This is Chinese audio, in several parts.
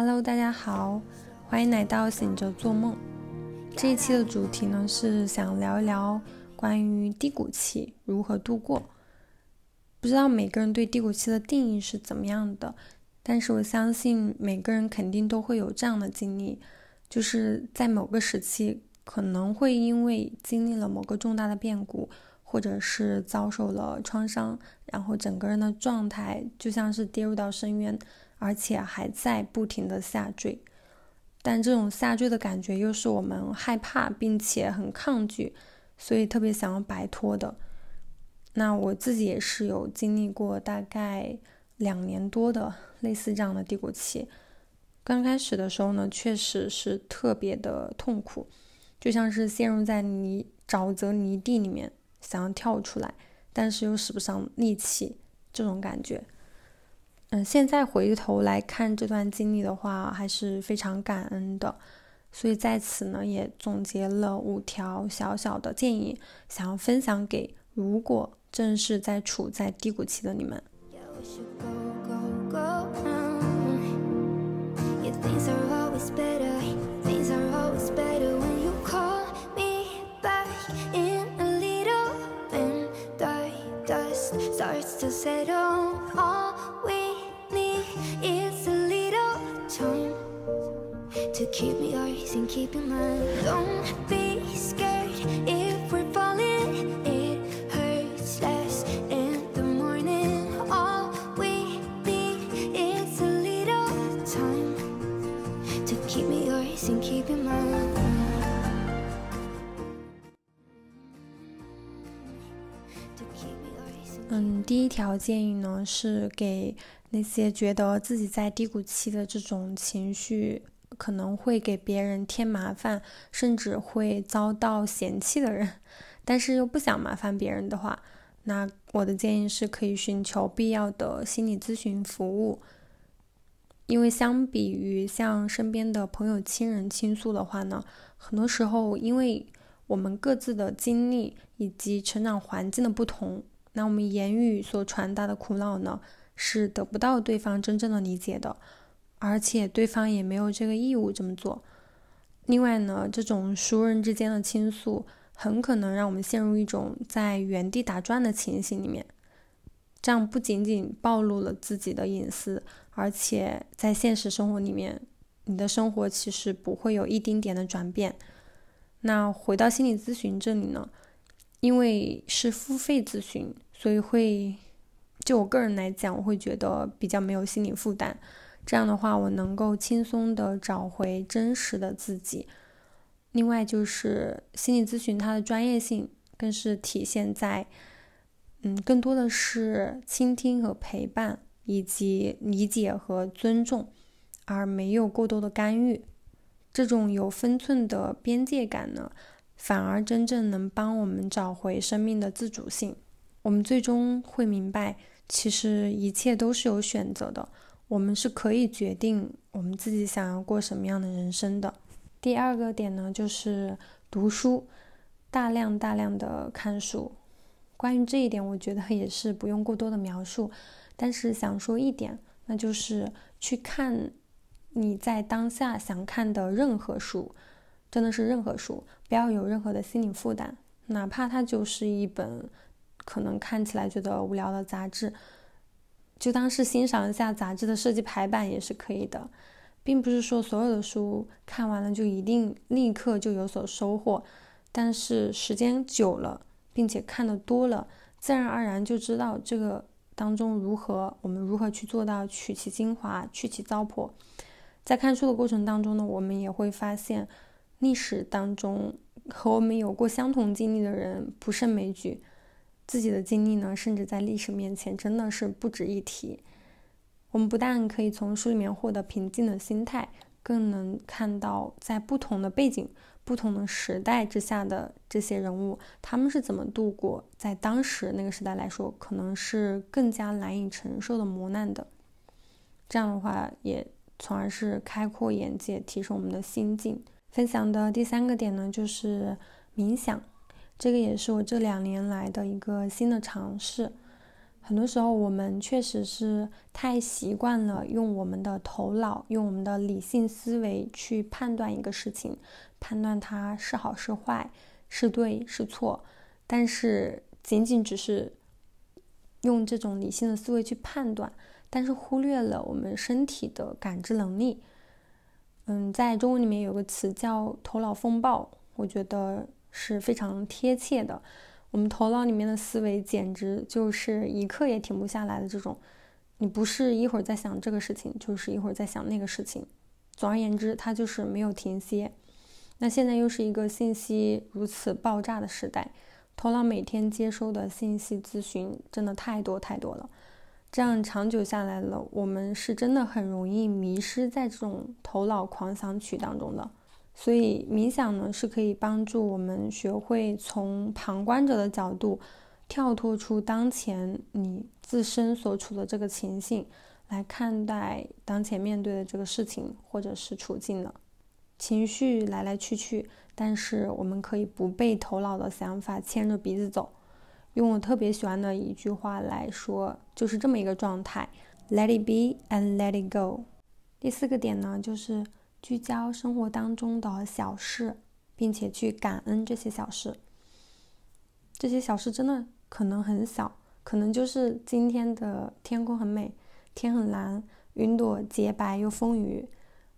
Hello，大家好，欢迎来到醒着做梦。这一期的主题呢是想聊一聊关于低谷期如何度过。不知道每个人对低谷期的定义是怎么样的，但是我相信每个人肯定都会有这样的经历，就是在某个时期可能会因为经历了某个重大的变故，或者是遭受了创伤，然后整个人的状态就像是跌入到深渊。而且还在不停的下坠，但这种下坠的感觉又是我们害怕并且很抗拒，所以特别想要摆脱的。那我自己也是有经历过大概两年多的类似这样的低谷期。刚开始的时候呢，确实是特别的痛苦，就像是陷入在泥沼泽泥地里面，想要跳出来，但是又使不上力气，这种感觉。嗯，现在回头来看这段经历的话，还是非常感恩的。所以在此呢，也总结了五条小小的建议，想要分享给如果正是在处在低谷期的你们。嗯，第一条建议呢，是给那些觉得自己在低谷期的这种情绪。可能会给别人添麻烦，甚至会遭到嫌弃的人，但是又不想麻烦别人的话，那我的建议是可以寻求必要的心理咨询服务。因为相比于向身边的朋友、亲人倾诉的话呢，很多时候因为我们各自的经历以及成长环境的不同，那我们言语所传达的苦恼呢，是得不到对方真正的理解的。而且对方也没有这个义务这么做。另外呢，这种熟人之间的倾诉，很可能让我们陷入一种在原地打转的情形里面。这样不仅仅暴露了自己的隐私，而且在现实生活里面，你的生活其实不会有一丁点的转变。那回到心理咨询这里呢，因为是付费咨询，所以会就我个人来讲，我会觉得比较没有心理负担。这样的话，我能够轻松的找回真实的自己。另外，就是心理咨询它的专业性，更是体现在，嗯，更多的是倾听和陪伴，以及理解和尊重，而没有过多的干预。这种有分寸的边界感呢，反而真正能帮我们找回生命的自主性。我们最终会明白，其实一切都是有选择的。我们是可以决定我们自己想要过什么样的人生的。第二个点呢，就是读书，大量大量的看书。关于这一点，我觉得也是不用过多的描述。但是想说一点，那就是去看你在当下想看的任何书，真的是任何书，不要有任何的心理负担，哪怕它就是一本可能看起来觉得无聊的杂志。就当是欣赏一下杂志的设计排版也是可以的，并不是说所有的书看完了就一定立刻就有所收获，但是时间久了，并且看的多了，自然而然就知道这个当中如何，我们如何去做到取其精华，去其糟粕。在看书的过程当中呢，我们也会发现，历史当中和我们有过相同经历的人不胜枚举。自己的经历呢，甚至在历史面前真的是不值一提。我们不但可以从书里面获得平静的心态，更能看到在不同的背景、不同的时代之下的这些人物，他们是怎么度过在当时那个时代来说，可能是更加难以承受的磨难的。这样的话，也从而是开阔眼界，提升我们的心境。分享的第三个点呢，就是冥想。这个也是我这两年来的一个新的尝试。很多时候，我们确实是太习惯了用我们的头脑、用我们的理性思维去判断一个事情，判断它是好是坏、是对是错。但是，仅仅只是用这种理性的思维去判断，但是忽略了我们身体的感知能力。嗯，在中文里面有个词叫“头脑风暴”，我觉得是非常贴切的。我们头脑里面的思维简直就是一刻也停不下来的这种，你不是一会儿在想这个事情，就是一会儿在想那个事情。总而言之，它就是没有停歇。那现在又是一个信息如此爆炸的时代，头脑每天接收的信息资讯真的太多太多了。这样长久下来了，我们是真的很容易迷失在这种头脑狂想曲当中的。所以冥想呢，是可以帮助我们学会从旁观者的角度，跳脱出当前你自身所处的这个情境，来看待当前面对的这个事情或者是处境的。情绪来来去去，但是我们可以不被头脑的想法牵着鼻子走。用我特别喜欢的一句话来说，就是这么一个状态：Let it be and let it go。第四个点呢，就是聚焦生活当中的小事，并且去感恩这些小事。这些小事真的可能很小，可能就是今天的天空很美，天很蓝，云朵洁白又丰腴；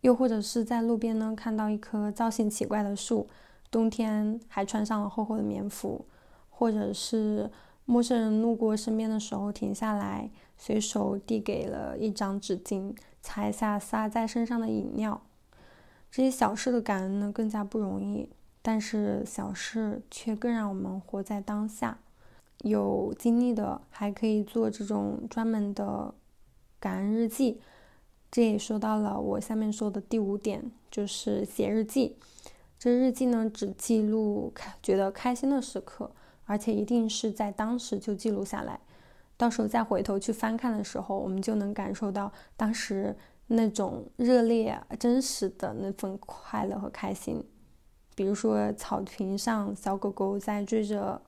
又或者是在路边呢看到一棵造型奇怪的树，冬天还穿上了厚厚的棉服。或者是陌生人路过身边的时候停下来，随手递给了一张纸巾，擦一下洒在身上的饮料。这些小事的感恩呢更加不容易，但是小事却更让我们活在当下。有精力的还可以做这种专门的感恩日记。这也说到了我下面说的第五点，就是写日记。这日记呢只记录开觉得开心的时刻。而且一定是在当时就记录下来，到时候再回头去翻看的时候，我们就能感受到当时那种热烈、真实的那份快乐和开心。比如说，草坪上小狗狗在追着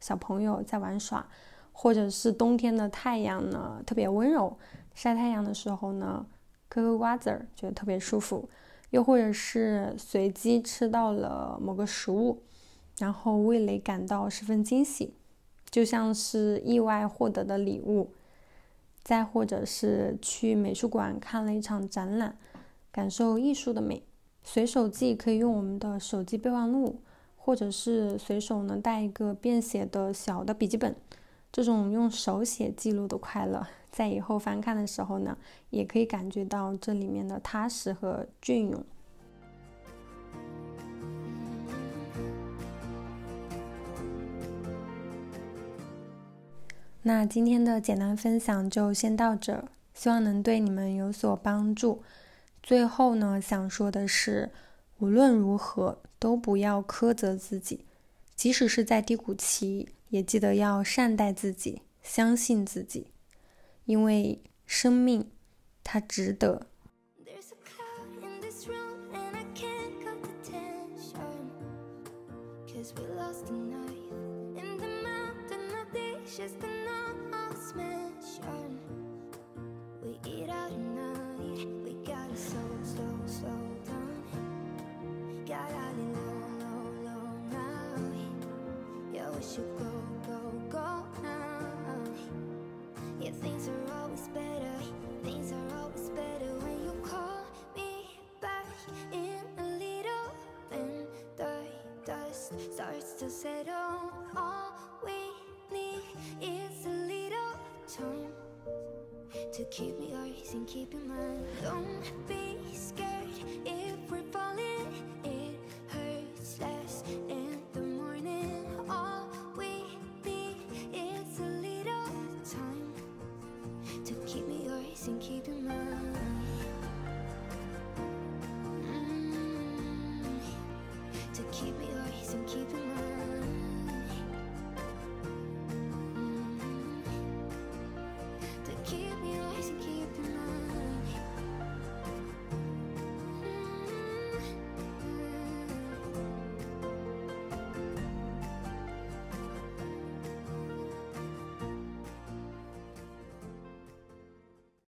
小朋友在玩耍，或者是冬天的太阳呢特别温柔，晒太阳的时候呢嗑嗑瓜子儿觉得特别舒服，又或者是随机吃到了某个食物。然后味蕾感到十分惊喜，就像是意外获得的礼物；再或者是去美术馆看了一场展览，感受艺术的美。随手记可以用我们的手机备忘录，或者是随手呢带一个便携的小的笔记本。这种用手写记录的快乐，在以后翻看的时候呢，也可以感觉到这里面的踏实和隽永。那今天的简单分享就先到这，希望能对你们有所帮助。最后呢，想说的是，无论如何都不要苛责自己，即使是在低谷期，也记得要善待自己，相信自己，因为生命它值得。to settle. All we need is a little time to keep me yours and keep you mine. Don't be